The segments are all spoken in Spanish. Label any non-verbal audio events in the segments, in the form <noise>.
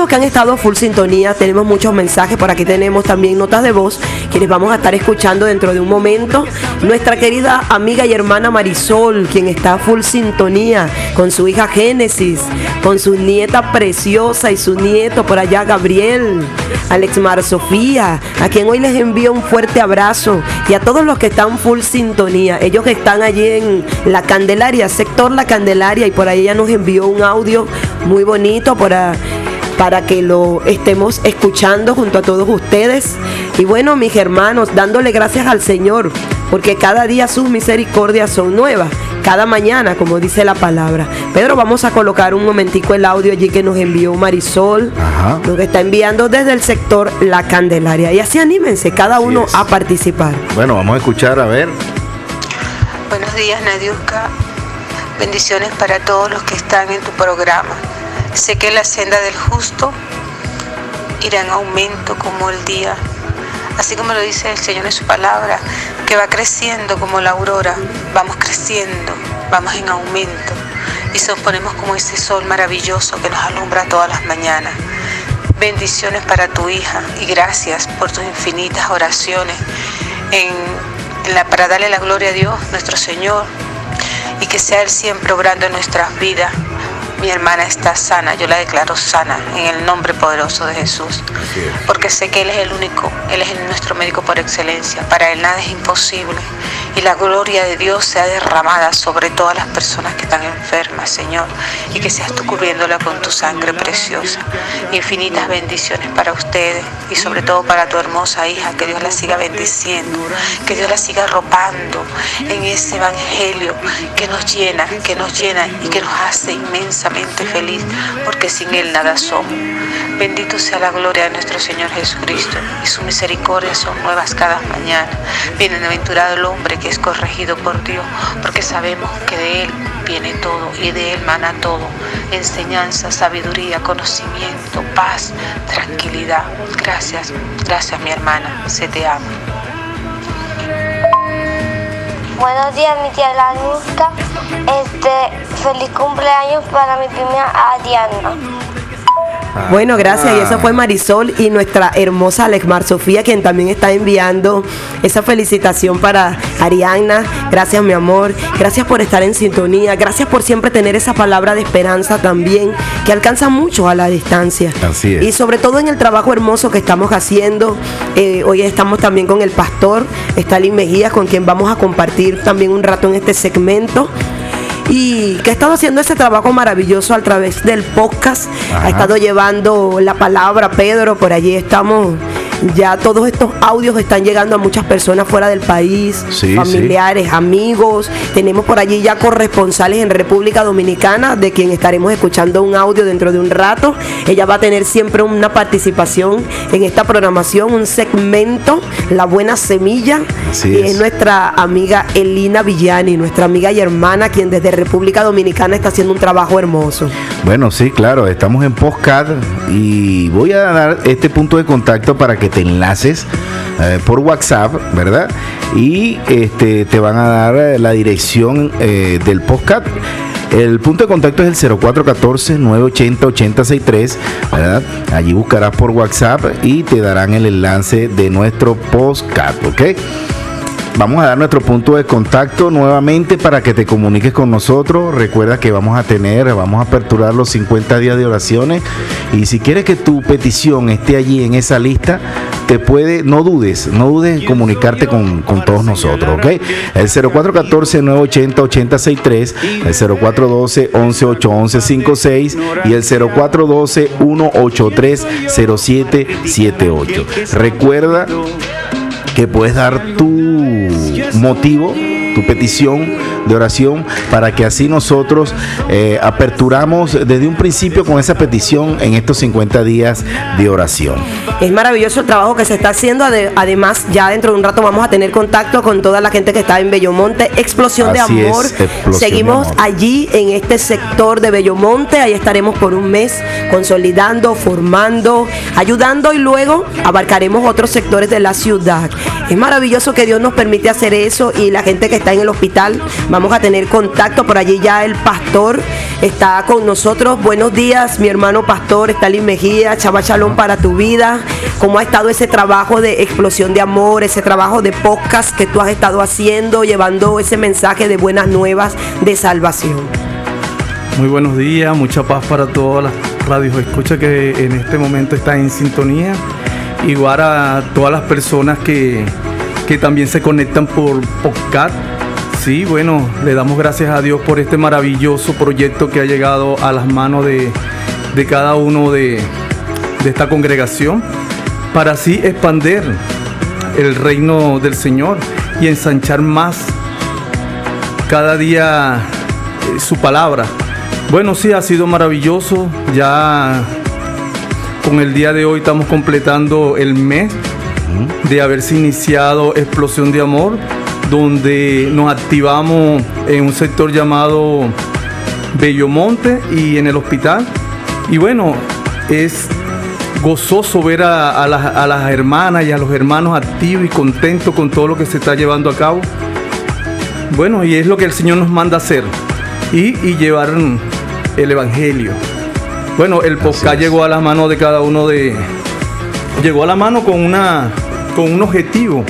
los que han estado full sintonía, tenemos muchos mensajes, por aquí tenemos también notas de voz, quienes vamos a estar escuchando dentro de un momento. Nuestra querida amiga y hermana Marisol, quien está full sintonía con su hija Génesis, con su nieta preciosa y su nieto por allá Gabriel, Alex Mar Sofía, a quien hoy les envío un fuerte abrazo y a todos los que están full sintonía, ellos que están allí en la Candelaria, sector La Candelaria y por ahí ella nos envió un audio muy bonito para para que lo estemos escuchando junto a todos ustedes. Y bueno, mis hermanos, dándole gracias al Señor, porque cada día sus misericordias son nuevas, cada mañana, como dice la palabra. Pedro, vamos a colocar un momentico el audio allí que nos envió Marisol, lo que está enviando desde el sector La Candelaria. Y así anímense, cada uno a participar. Bueno, vamos a escuchar, a ver. Buenos días, Nadiuska. Bendiciones para todos los que están en tu programa. Sé que la senda del justo irá en aumento como el día, así como lo dice el Señor en su palabra, que va creciendo como la aurora, vamos creciendo, vamos en aumento. Y ponemos como ese sol maravilloso que nos alumbra todas las mañanas. Bendiciones para tu hija y gracias por tus infinitas oraciones para darle la gloria a Dios, nuestro Señor, y que sea Él siempre obrando en nuestras vidas mi hermana está sana, yo la declaro sana en el nombre poderoso de Jesús. Porque sé que Él es el único, Él es nuestro médico por excelencia. Para Él nada es imposible. Y la gloria de Dios sea derramada sobre todas las personas que están enfermas, Señor. Y que seas tú cubriéndola con tu sangre preciosa. Infinitas bendiciones para ustedes y sobre todo para tu hermosa hija. Que Dios la siga bendiciendo. Que Dios la siga arropando en ese evangelio que nos llena, que nos llena y que nos hace inmensa feliz, porque sin Él nada somos. Bendito sea la gloria de nuestro Señor Jesucristo, y su misericordia son nuevas cada mañana. Bienaventurado el hombre que es corregido por Dios, porque sabemos que de Él viene todo y de Él mana todo. Enseñanza, sabiduría, conocimiento, paz, tranquilidad. Gracias, gracias mi hermana, se te ama. Buenos días, mi tía La Este, feliz cumpleaños para mi prima Ariana. Bueno, gracias. Y eso fue Marisol y nuestra hermosa Alexmar Sofía, quien también está enviando esa felicitación para Ariana. Gracias, mi amor. Gracias por estar en sintonía. Gracias por siempre tener esa palabra de esperanza también, que alcanza mucho a la distancia. Así es. Y sobre todo en el trabajo hermoso que estamos haciendo. Eh, hoy estamos también con el pastor Stalin Mejía, con quien vamos a compartir también un rato en este segmento y que ha estado haciendo ese trabajo maravilloso a través del podcast. Ha estado llevando la palabra Pedro, por allí estamos ya todos estos audios están llegando a muchas personas fuera del país, familiares, amigos. Tenemos por allí ya corresponsales en República Dominicana, de quien estaremos escuchando un audio dentro de un rato. Ella va a tener siempre una participación en esta programación, un segmento, La Buena Semilla. y es. nuestra amiga Elina Villani, nuestra amiga y hermana, quien desde República Dominicana está haciendo un trabajo hermoso. Bueno, sí, claro, estamos en Postcard y voy a dar este punto de contacto para que te enlaces eh, por WhatsApp, ¿verdad? Y este, te van a dar eh, la dirección eh, del podcast. El punto de contacto es el 0414-980-8063, ¿verdad? Allí buscarás por WhatsApp y te darán el enlace de nuestro podcast, ¿ok? Vamos a dar nuestro punto de contacto nuevamente para que te comuniques con nosotros. Recuerda que vamos a tener, vamos a aperturar los 50 días de oraciones. Y si quieres que tu petición esté allí en esa lista, te puede, no dudes, no dudes en comunicarte con, todos nosotros, ¿ok? El 0414-980-8063, el 0412-118156 y el 0412-183-0778. Recuerda que puedes dar tu motivo, tu petición de oración, para que así nosotros eh, aperturamos desde un principio con esa petición en estos 50 días de oración. Es maravilloso el trabajo que se está haciendo. Además, ya dentro de un rato vamos a tener contacto con toda la gente que está en Bellomonte. Explosión de amor. Seguimos allí en este sector de Bellomonte. Ahí estaremos por un mes consolidando, formando, ayudando y luego abarcaremos otros sectores de la ciudad. Es maravilloso que Dios nos permite hacer eso y la gente que está en el hospital, vamos a tener contacto por allí ya el pastor está con nosotros. Buenos días, mi hermano pastor Stalin Mejía, Chava Chalón para tu vida. ¿Cómo ha estado ese trabajo de explosión de amor, ese trabajo de podcast que tú has estado haciendo, llevando ese mensaje de buenas nuevas de salvación? Muy buenos días, mucha paz para todas las radios escucha que en este momento están en sintonía. Igual a todas las personas que, que también se conectan por podcast. Sí, bueno, le damos gracias a Dios por este maravilloso proyecto que ha llegado a las manos de, de cada uno de, de esta congregación para así expander el reino del Señor y ensanchar más cada día eh, su palabra. Bueno, sí, ha sido maravilloso. Ya con el día de hoy estamos completando el mes de haberse iniciado Explosión de Amor, donde nos activamos en un sector llamado Bellomonte y en el hospital. Y bueno, es gozoso ver a, a las, a las hermanas y a los hermanos activos y contentos con todo lo que se está llevando a cabo. Bueno, y es lo que el Señor nos manda hacer. Y, y llevar el Evangelio. Bueno, el podcast llegó a la mano de cada uno de... Llegó a la mano con, una, con un objetivo.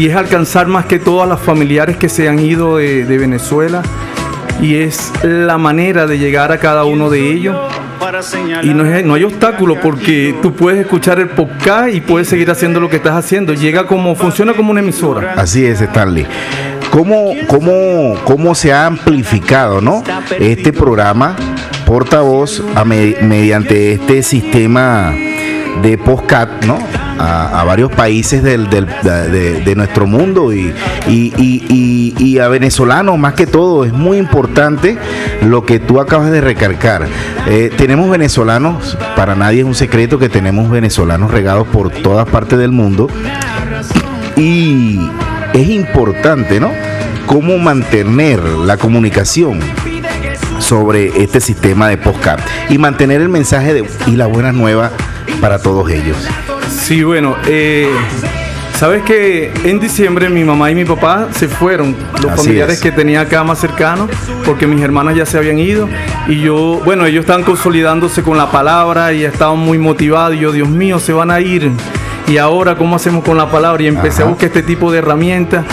Y es alcanzar más que todas las familiares que se han ido de, Venezuela. Y es la manera de llegar a cada uno de ellos. Y no, es- no hay obstáculo porque tú puedes escuchar el podcast y puedes seguir haciendo lo que estás haciendo. Llega como, funciona como una emisora. Así es, Stanley. ¿Cómo, cómo, cómo se ha amplificado ¿no? este programa portavoz a me- mediante este sistema de postcat ¿no? a, varios países del, del- de, nuestro mundo y, y- y- y- y a venezolanos más que todo? Es muy importante lo que tú acabas de recargar. Eh, tenemos venezolanos, para nadie es un secreto que tenemos venezolanos regados por todas partes del mundo y es importante, ¿no? Cómo mantener la comunicación sobre este sistema de podcast y mantener el mensaje de, y la buena nueva para todos ellos. Sí, bueno, eh, sabes que en diciembre mi mamá y mi papá se fueron, los Así familiares es. que tenía acá más cercanos, porque mis hermanas ya se habían ido y yo, bueno, ellos estaban consolidándose con la palabra y estaban muy motivados y yo, Dios mío, se van a ir. Y ahora, ¿cómo hacemos con la palabra? Y empecé Ajá. a buscar este tipo de herramientas.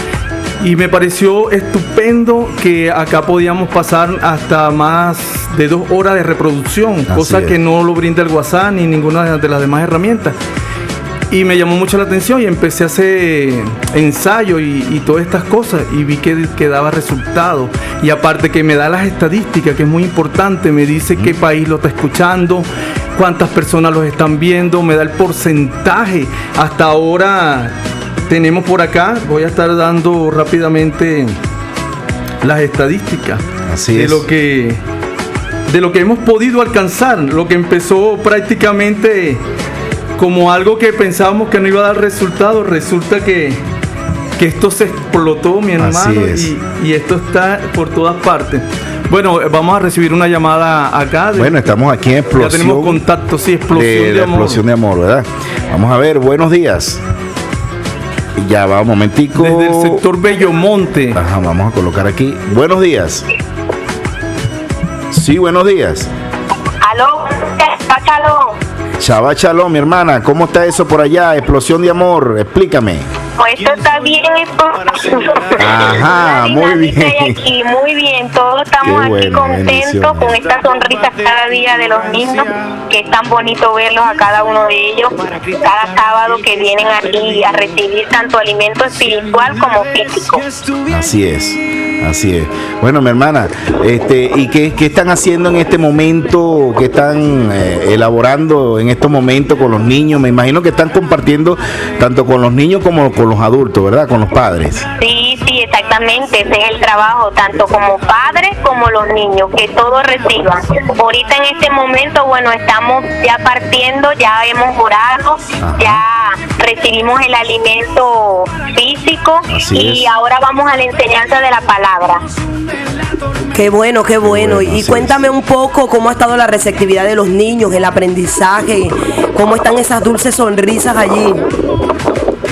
Y me pareció estupendo que acá podíamos pasar hasta más de dos horas de reproducción, cosa es. que no lo brinda el WhatsApp ni ninguna de las demás herramientas. Y me llamó mucho la atención y empecé a hacer ensayo y, y todas estas cosas y vi que, que daba resultado. Y aparte que me da las estadísticas, que es muy importante, me dice qué país lo está escuchando, cuántas personas los están viendo, me da el porcentaje. Hasta ahora tenemos por acá, voy a estar dando rápidamente las estadísticas Así de es. lo que de lo que hemos podido alcanzar, lo que empezó prácticamente como algo que pensábamos que no iba a dar resultado, resulta que, que esto se explotó, mi hermano, y, y esto está por todas partes. Bueno, eh, vamos a recibir una llamada acá. de- Bueno, estamos aquí en ya tenemos explosión contacto, sí, explosión de, de, amor. explosión de amor, ¿verdad? Vamos a ver, buenos días. Ya va un momentico. Desde el sector Bellomonte. Ajá, vamos a colocar aquí. Buenos días. Sí, buenos días. Aló, Pachalo. Chava Chalón, mi hermana, ¿cómo está eso por allá? Explosión de amor, explícame. Pues esto está bien. esto- <laughs> Ajá, muy bien. Aquí, muy bien, todos estamos aquí contentos con estas sonrisas cada día de los niños, que es tan bonito verlos a cada uno de ellos, cada sábado que vienen aquí a recibir tanto alimento espiritual como físico. Así es, así es. Bueno, mi hermana, este, ¿y qué, qué están haciendo en este momento? ¿Qué están eh, elaborando en estos momentos con los niños? Me imagino que están compartiendo tanto con los niños como con los adultos, ¿verdad? Con los padres. Sí, sí, exactamente, ese es el trabajo, tanto como padres como los niños, que todos reciban. Ahorita en este momento, bueno, estamos ya partiendo, ya hemos orado, Ajá. ya recibimos el alimento físico Así y es. ahora vamos a la enseñanza de la palabra. Qué bueno, qué bueno. bueno, y cuéntame un poco cómo ha estado la receptividad de los niños, el aprendizaje, cómo están esas dulces sonrisas allí.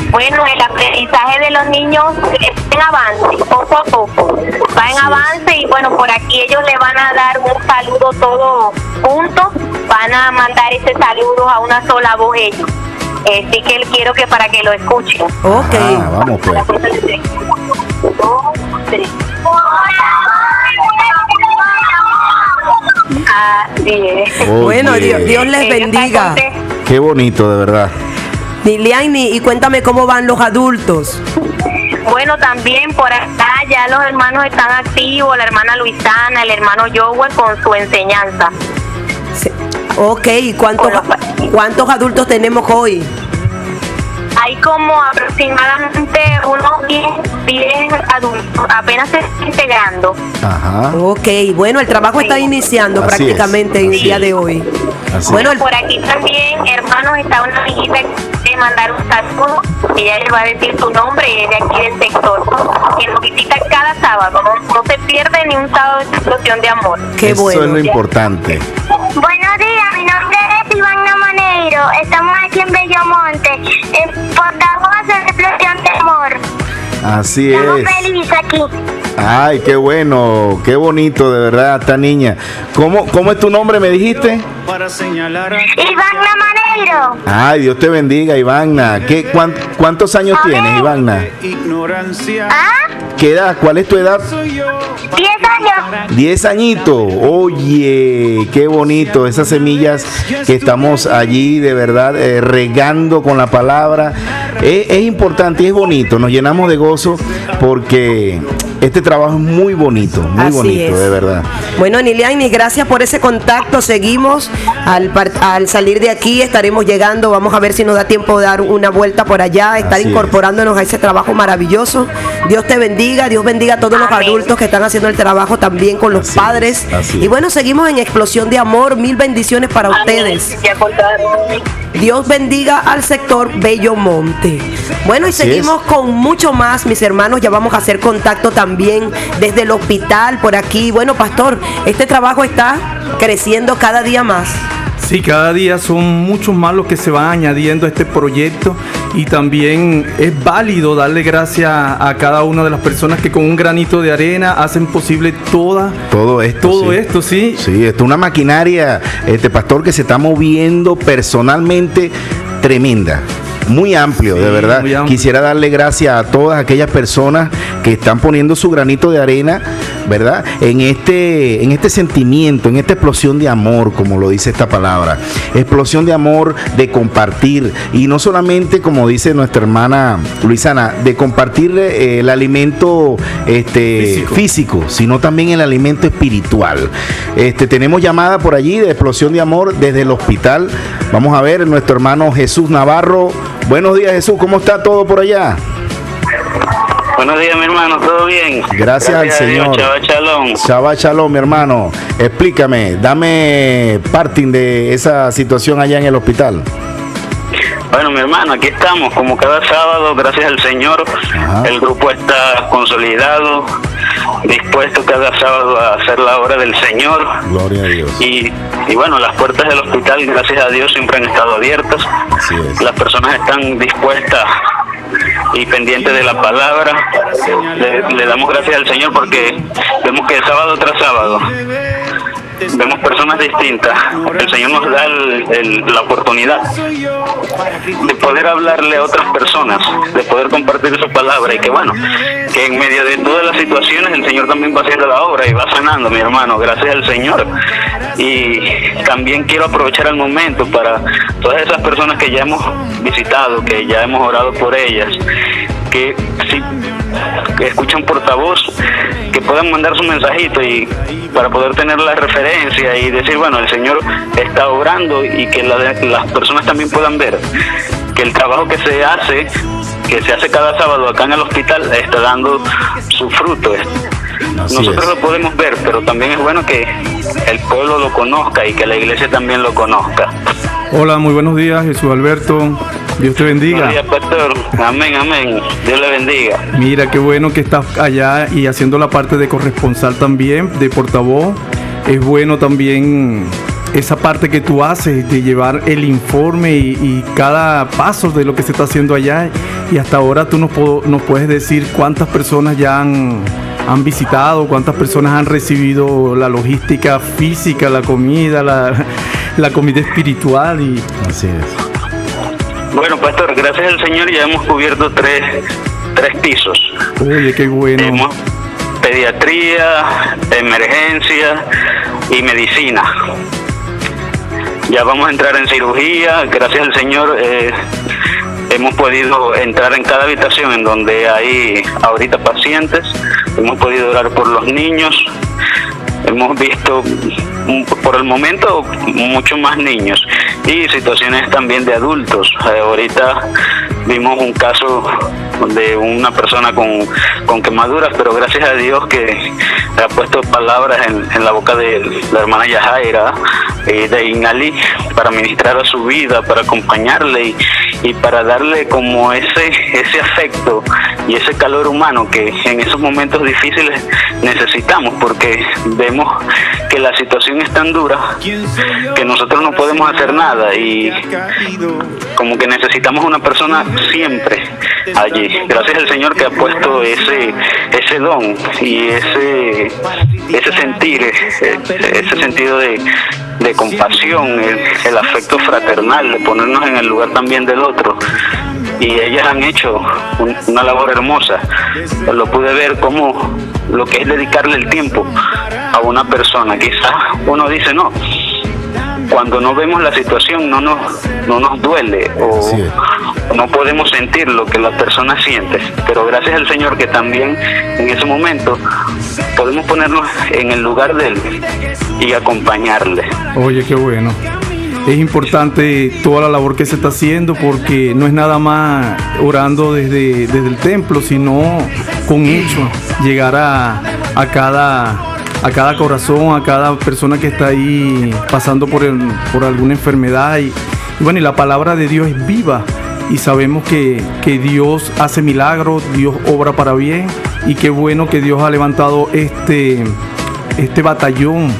Bueno, el aprendizaje de los niños está en avance, poco a poco. Va en avance y bueno, por aquí ellos le van a dar un saludo todos juntos. Van a mandar ese saludo a una sola voz ellos. Así que quiero que para que lo escuchen. Ok. Ah, vamos pues. Dos, tres. Así es. Bueno, Dios, Dios les bendiga. Qué bonito, de verdad. Liliani, y cuéntame cómo van los adultos. Bueno, también por acá ya los hermanos están activos, la hermana Luisana, el hermano Joel con su enseñanza. Sí. Ok, ¿y cuántos, cuántos adultos tenemos hoy? Hay como aproximadamente unos 10, 10 adultos, apenas se están integrando. Ajá. Ok, bueno, el trabajo está iniciando Así prácticamente es, en el día de hoy. Así Bueno, el- Por aquí también, hermanos, está una amiguita que quiere mandar un saludo. Ella le va a decir su nombre y es de aquí del sector. Que nos visita cada sábado. No, no se pierde ni un sábado de explosión de amor. qué Eso es bueno. lo importante. Buenos días, Ivana Maneiro. Estamos aquí en Bellomonte, en portavoz de explosión de amor. Así Estamos es. felices aquí. Ay, qué bueno, qué bonito, de verdad, esta niña. ¿Cómo, cómo es tu nombre, me dijiste? Ivana Maneiro, Ay, Dios te bendiga, Ivana. ¿Qué, cuán- ¿Cuántos años tienes, Ivana? ¿ah? ¿Qué edad? ¿Cuál es tu edad? 10 años. Diez añitos. Oye, qué bonito. Esas semillas que estamos allí de verdad eh, regando con la palabra. Es, es importante y es bonito. Nos llenamos de gozo porque este trabajo es muy bonito, muy Así bonito, es. de verdad. Bueno, Niliani, gracias por ese contacto. Seguimos. Al, al salir de aquí estaremos llegando. Vamos a ver si nos da tiempo de dar una vuelta por allá, estar Así es. incorporándonos a ese trabajo maravilloso. Dios te bendiga, Dios bendiga a todos los adultos que están haciendo el trabajo también con los Así es, padres. así Y bueno, seguimos en explosión de amor. Mil bendiciones para ustedes. Dios bendiga al sector Bello Monte. Bueno, y Así seguimos con mucho más, mis hermanos. Ya vamos a hacer contacto también desde el hospital por aquí. Bueno, pastor, este trabajo está creciendo cada día más. Sí, cada día son muchos más los que se van añadiendo a este proyecto y también es válido darle gracias a cada una de las personas que con un granito de arena hacen posible toda, Todo esto. todo sí. esto, sí. Sí, esto es una maquinaria, este pastor, que se está moviendo personalmente tremenda. Muy amplio, Sí, de verdad. amplio. Quisiera darle gracias a todas aquellas personas que están poniendo su granito de arena, ¿verdad? En este, en este sentimiento, en esta explosión de amor, como lo dice esta palabra. Explosión de amor, de compartir. Y no solamente, como dice nuestra hermana Luisana, de compartir eh, el alimento este, Físico. físico, sino también el alimento espiritual. Este, tenemos llamada por allí de explosión de amor desde el hospital. Vamos a ver nuestro hermano Jesús Navarro. Buenos días Jesús, ¿cómo está todo por allá? Buenos días, mi hermano, ¿todo bien? Gracias al Señor. Chava Chalón. Shabbat Shalom, mi hermano. Explícame, dame parting de esa situación allá en el hospital. Bueno, mi hermano, aquí estamos, como cada sábado, gracias al Señor. Ajá. El grupo está consolidado, dispuesto cada sábado a hacer la obra del Señor. Gloria a Dios. Y, y bueno, las puertas del hospital, gracias a Dios, siempre han estado abiertas. Así es. Las personas están dispuestas y pendientes de la palabra. Le, damos gracias al Señor porque vemos que sábado tras sábado vemos personas distintas. El Señor nos da el- la oportunidad de poder hablarle a otras personas, de poder compartir su palabra y que bueno, que en medio de todas las situaciones el Señor también va haciendo la obra y va sanando, mi hermano, gracias al Señor. Y también quiero aprovechar el momento para todas esas personas que ya hemos visitado, que ya hemos orado por ellas, que si escuchan portavoz, que puedan mandar su mensajito y para poder tener la referencia y decir, bueno, el Señor está obrando y que la- las personas también puedan ver que el trabajo que se hace, que se hace cada sábado acá en el hospital, está dando su fruto. Así Nosotros es. lo podemos ver, pero también es bueno que el pueblo lo conozca y que la iglesia también lo conozca. Hola, muy buenos días, Jesús Alberto. Dios te bendiga. Buenos días, pastor. Amén, amén. Dios le bendiga. Mira, qué bueno que estás allá y haciendo la parte de corresponsal también, de portavoz. Es bueno también esa parte que tú haces de llevar el informe y, cada paso de lo que se está haciendo allá. Y hasta ahora tú nos, nos puedes decir cuántas personas ya han, han visitado, cuántas personas han recibido la logística física, la comida, la, <laughs> la comida espiritual. Y... Así es. Bueno, pastor, gracias al Señor ya hemos cubierto tres, tres pisos. Oye, qué bueno. pediatría, emergencia y medicina. Ya vamos a entrar en cirugía, gracias al Señor eh, hemos podido entrar en cada habitación en donde hay ahorita pacientes, hemos podido orar por los niños, hemos visto por el momento mucho más niños y situaciones también de adultos. Eh, ahorita vimos un caso de una persona con, con quemaduras, pero gracias a Dios que ha puesto palabras en, la boca de la hermana Yajaira eh, de Inali para ministrar a su vida, para acompañarle y, y para darle como ese, ese afecto y ese calor humano que en esos momentos difíciles necesitamos, porque vemos que la situación es tan dura que nosotros no podemos hacer nada y como que necesitamos una persona siempre allí. Gracias al Señor que ha puesto ese ese don y ese ese sentir, ese, sentido de, compasión, el, afecto fraternal, de ponernos en el lugar también del otro. Y ellas han hecho una labor hermosa. Lo pude ver como lo que es dedicarle el tiempo a una persona. Quizás uno dice, no, cuando no vemos la situación no nos, no nos duele o no podemos sentir lo que la persona siente. Pero gracias al Señor que también en ese momento podemos ponernos en el lugar de Él y acompañarle. Oye, qué bueno. Es importante toda la labor que se está haciendo porque no es nada más orando desde, desde el templo, sino con hecho, llegar a, a cada a cada corazón, a cada persona que está ahí pasando por, por alguna enfermedad. Y, bueno, y la palabra de Dios es viva y sabemos que, que, Dios hace milagros, Dios obra para bien y qué bueno que Dios ha levantado este, este batallón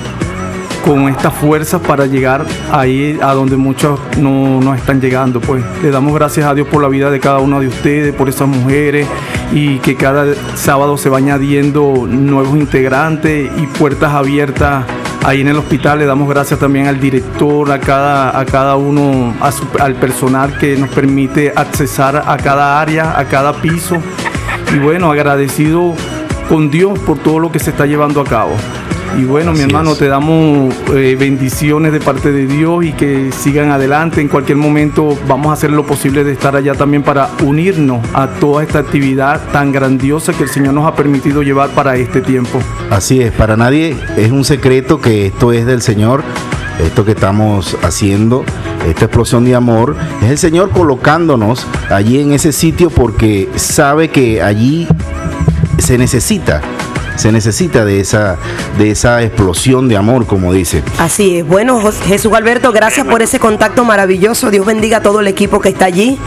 con esta fuerza para llegar ahí a donde muchos no, no están llegando. Pues le damos gracias a Dios por la vida de cada uno de ustedes, por esas mujeres y que cada sábado se va añadiendo nuevos integrantes y puertas abiertas ahí en el hospital. Le damos gracias también al director, a cada, a cada uno, al personal que nos permite accesar a cada área, a cada piso. Y bueno, agradecido con Dios por todo lo que se está llevando a cabo. Y bueno, mi hermano, te damos eh, bendiciones de parte de Dios y que sigan adelante. En cualquier momento vamos a hacer lo posible de estar allá también para unirnos a toda esta actividad tan grandiosa que el Señor nos ha permitido llevar para este tiempo. Así es, para nadie es un secreto que esto es del Señor. Esto que estamos haciendo, esta explosión de amor, es el Señor colocándonos allí en ese sitio porque sabe que allí se necesita se necesita de esa, de esa explosión de amor, como dice. Así es. Bueno, Jesús Alberto, gracias por ese contacto maravilloso. Dios bendiga a todo el equipo que está allí.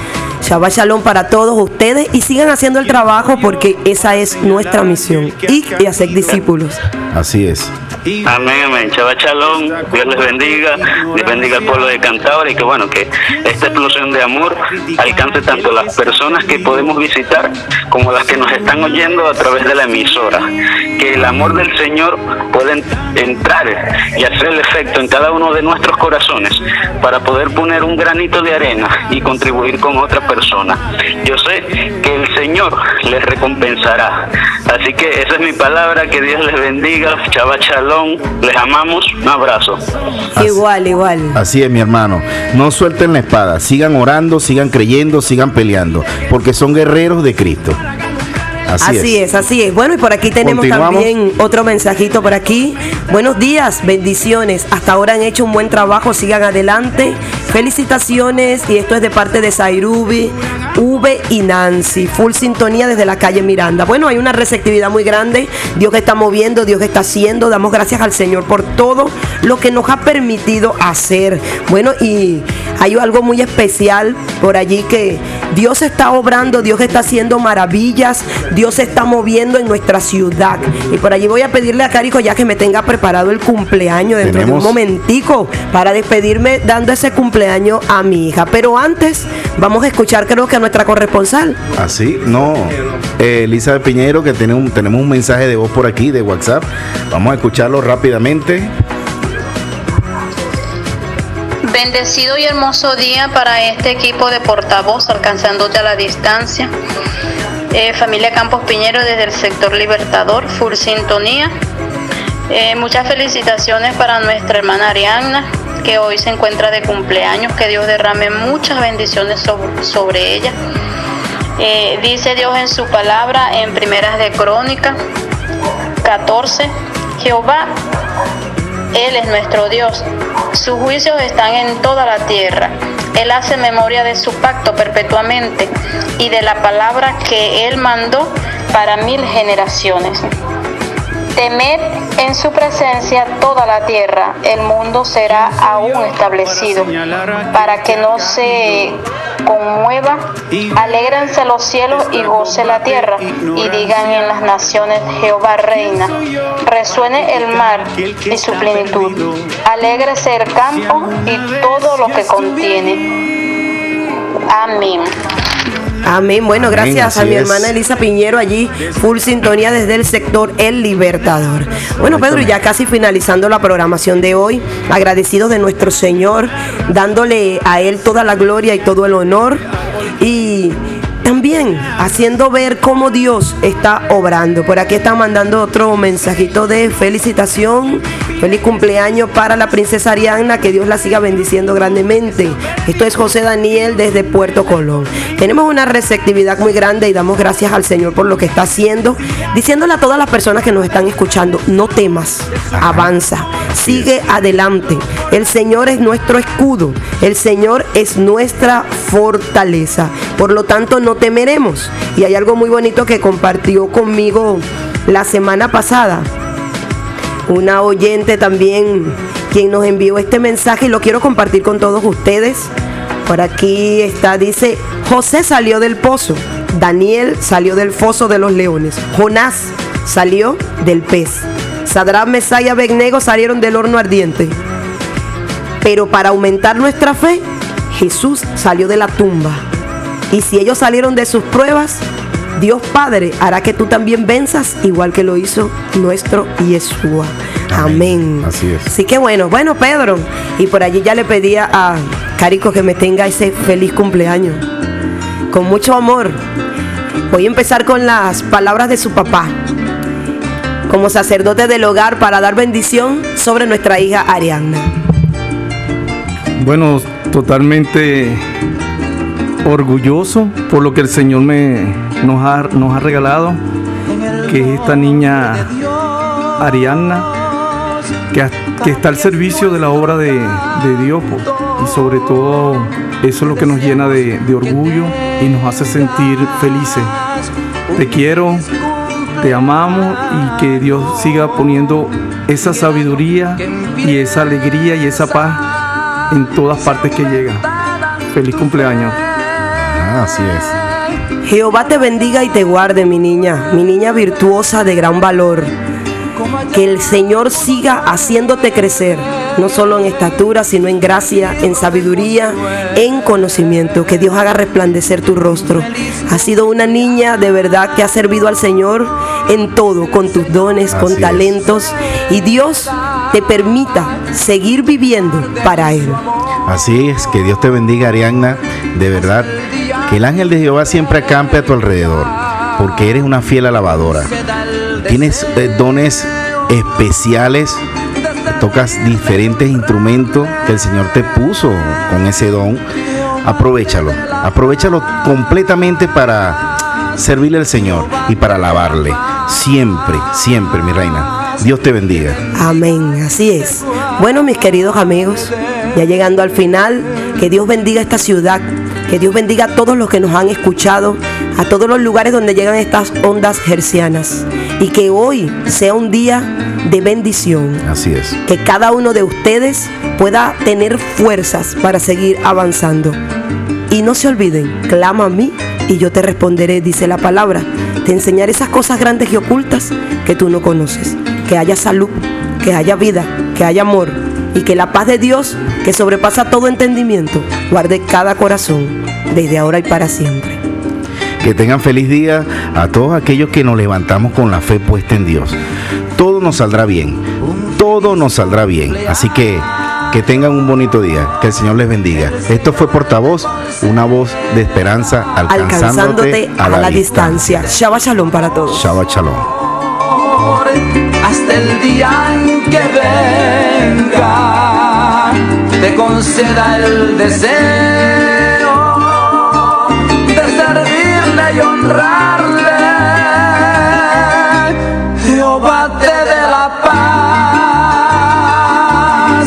Shabbat Shalom para todos ustedes y sigan haciendo el trabajo porque esa es nuestra misión. Y, y hacer discípulos. Así es. Amén, amén. Shabbat Shalom. Dios les bendiga. Dios bendiga al pueblo de Cantabria y que bueno, que esta explosión de amor alcance tanto las personas que podemos visitar como las que nos están oyendo a través de la emisora. Que el amor del Señor pueda entrar y hacer el efecto en cada uno de nuestros corazones para poder poner un granito de arena y contribuir con otra persona. Yo sé que el Señor les recompensará. Así que esa es mi palabra. Que Dios les bendiga. Shabbat Shalom les amamos, un abrazo. igual, igual. Así es, mi hermano. No suelten la espada, sigan orando, sigan creyendo, sigan peleando, porque son guerreros de Cristo. Así, es. así es. Bueno, y por aquí tenemos también otro mensajito por aquí. Buenos días, bendiciones. Hasta ahora han hecho un buen trabajo, sigan adelante. Felicitaciones y esto es de parte de Sairubi, V y Nancy. Full sintonía desde la calle Miranda. Bueno, hay una receptividad muy grande. Dios que está moviendo, Dios que está haciendo. Damos gracias al Señor por todo lo que nos ha permitido hacer. Bueno, y hay algo muy especial por allí que Dios está obrando, Dios está haciendo maravillas, Dios está moviendo en nuestra ciudad. Y por allí voy a pedirle a Carico ya que me tenga preparado el cumpleaños dentro de un momentico para despedirme dando ese cumpleaños a mi hija. Pero antes vamos a escuchar creo que a nuestra corresponsal. Así, no, eh, Elizabeth Piñero, que tenemos, tenemos un mensaje de voz por aquí de WhatsApp. Vamos a escucharlo rápidamente. Bendecido y hermoso día para este equipo de portavoz, alcanzándote a la distancia. Eh, familia Campos Piñero desde el sector Libertador, full sintonía. Eh, muchas felicitaciones para nuestra hermana Arianna, que hoy se encuentra de cumpleaños. Que Dios derrame muchas bendiciones sobre, ella. Eh, dice Dios en su palabra en Primeras de Crónica 14, Jehová, Él es nuestro Dios. Sus juicios están en toda la tierra. Él hace memoria de su pacto perpetuamente y de la palabra que Él mandó para mil generaciones. Temed en su presencia toda la tierra, el mundo será aún establecido, para que no se conmueva, alégrense los cielos y goce la tierra, y digan en las naciones Jehová reina, resuene el mar y su plenitud, alégrese el campo y todo lo que contiene. Amén. Amén. Bueno, gracias a mi hermana Elisa Piñero allí, full sintonía desde el sector El Libertador. Bueno, Pedro, ya casi finalizando la programación de hoy, agradecidos de nuestro Señor, dándole a Él toda la gloria y todo el honor. Y también haciendo ver cómo Dios está obrando. Por aquí están mandando otro mensajito de felicitación. Feliz cumpleaños para la princesa Ariana, que Dios la siga bendiciendo grandemente. Esto es José Daniel desde Puerto Colón. Tenemos una receptividad muy grande y damos gracias al Señor por lo que está haciendo, diciéndole a todas las personas que nos están escuchando, no temas, avanza, sigue adelante. El Señor es nuestro escudo, el Señor es nuestra fortaleza. Por lo tanto, no temeremos. Y hay algo muy bonito que compartió conmigo la semana pasada. Una oyente también quien nos envió este mensaje y lo quiero compartir con todos ustedes. Por aquí está, dice, José salió del pozo, Daniel salió del foso de los leones, Jonás salió del pez, Sadrán, Mesaya y Abednego salieron del horno ardiente. Pero para aumentar nuestra fe, Jesús salió de la tumba. Y si ellos salieron de sus pruebas, Dios Padre hará que tú también venzas igual que lo hizo nuestro Yeshua. Amén. Así es. Así que bueno, bueno Pedro, y por allí ya le pedía a Carico que me tenga ese feliz cumpleaños. Con mucho amor. Voy a empezar con las palabras de su papá. Como sacerdote del hogar para dar bendición sobre nuestra hija Arianna. Bueno, totalmente orgulloso por lo que el Señor me, nos, ha, nos ha regalado, que es esta niña Arianna, que, que está al servicio de la obra de, de Dios. Y sobre todo eso es lo que nos llena de, de orgullo y nos hace sentir felices. Te quiero, te amamos y que Dios siga poniendo esa sabiduría y esa alegría y esa paz en todas partes que llega. Feliz cumpleaños. Ah, así es. Jehová te bendiga y te guarde, mi niña, mi niña virtuosa de gran valor. Que el Señor siga haciéndote crecer, no solo en estatura, sino en gracia, en sabiduría, en conocimiento. Que Dios haga resplandecer tu rostro. Has sido una niña de verdad que ha servido al Señor en todo, con tus dones, con es. talentos. Y Dios te permita seguir viviendo para Él. Así es, que Dios te bendiga, Arianna. De verdad, que el ángel de Jehová siempre acampe a tu alrededor, porque eres una fiel alabadora. Tienes eh, dones especiales, tocas diferentes instrumentos que el Señor te puso con ese don. Aprovechalo, aprovechalo completamente para servirle al Señor y para alabarle. Siempre, siempre, mi reina. Dios te bendiga. Amén, así es. Bueno, mis queridos amigos, ya llegando al final, Que Dios bendiga esta ciudad, que Dios bendiga a todos los que nos han escuchado, a todos los lugares donde llegan estas ondas hercianas. Y que hoy sea un día de bendición. Así es. Que cada uno de ustedes pueda tener fuerzas para seguir avanzando. Y no se olviden, clama a mí y yo te responderé, dice la palabra. Te enseñaré esas cosas grandes y ocultas que tú no conoces. Que haya salud, que haya vida, que haya amor y que la paz de Dios, que sobrepasa todo entendimiento, guarde cada corazón desde ahora y para siempre. Que tengan feliz día a todos aquellos que nos levantamos con la fe puesta en Dios. Todo nos saldrá bien. Todo nos saldrá bien. Así que que tengan un bonito día. Que el Señor les bendiga. Esto fue Portavoz, una voz de esperanza alcanzándote, a, la, distancia. Shabbat Shalom para todos. Shabbat Shalom. Hasta el día en que venga, te conceda el deseo de servirle y honrarle. Jehová te de la paz,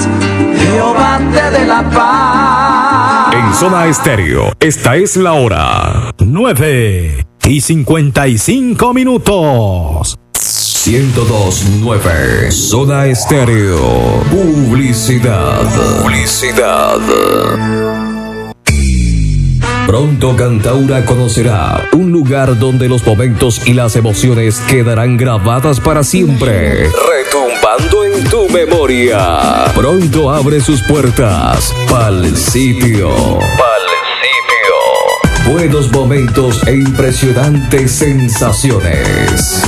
Jehová te de la paz. En Zona Estéreo, esta es la hora 9 y 55 minutos. 1029 Zona Estéreo. Publicidad. Publicidad. Pronto Cantaura conocerá un lugar donde los momentos y las emociones quedarán grabadas para siempre, retumbando en tu memoria. Pronto abre sus puertas pa'l sitio. Pa'l sitio. Buenos momentos e impresionantes sensaciones.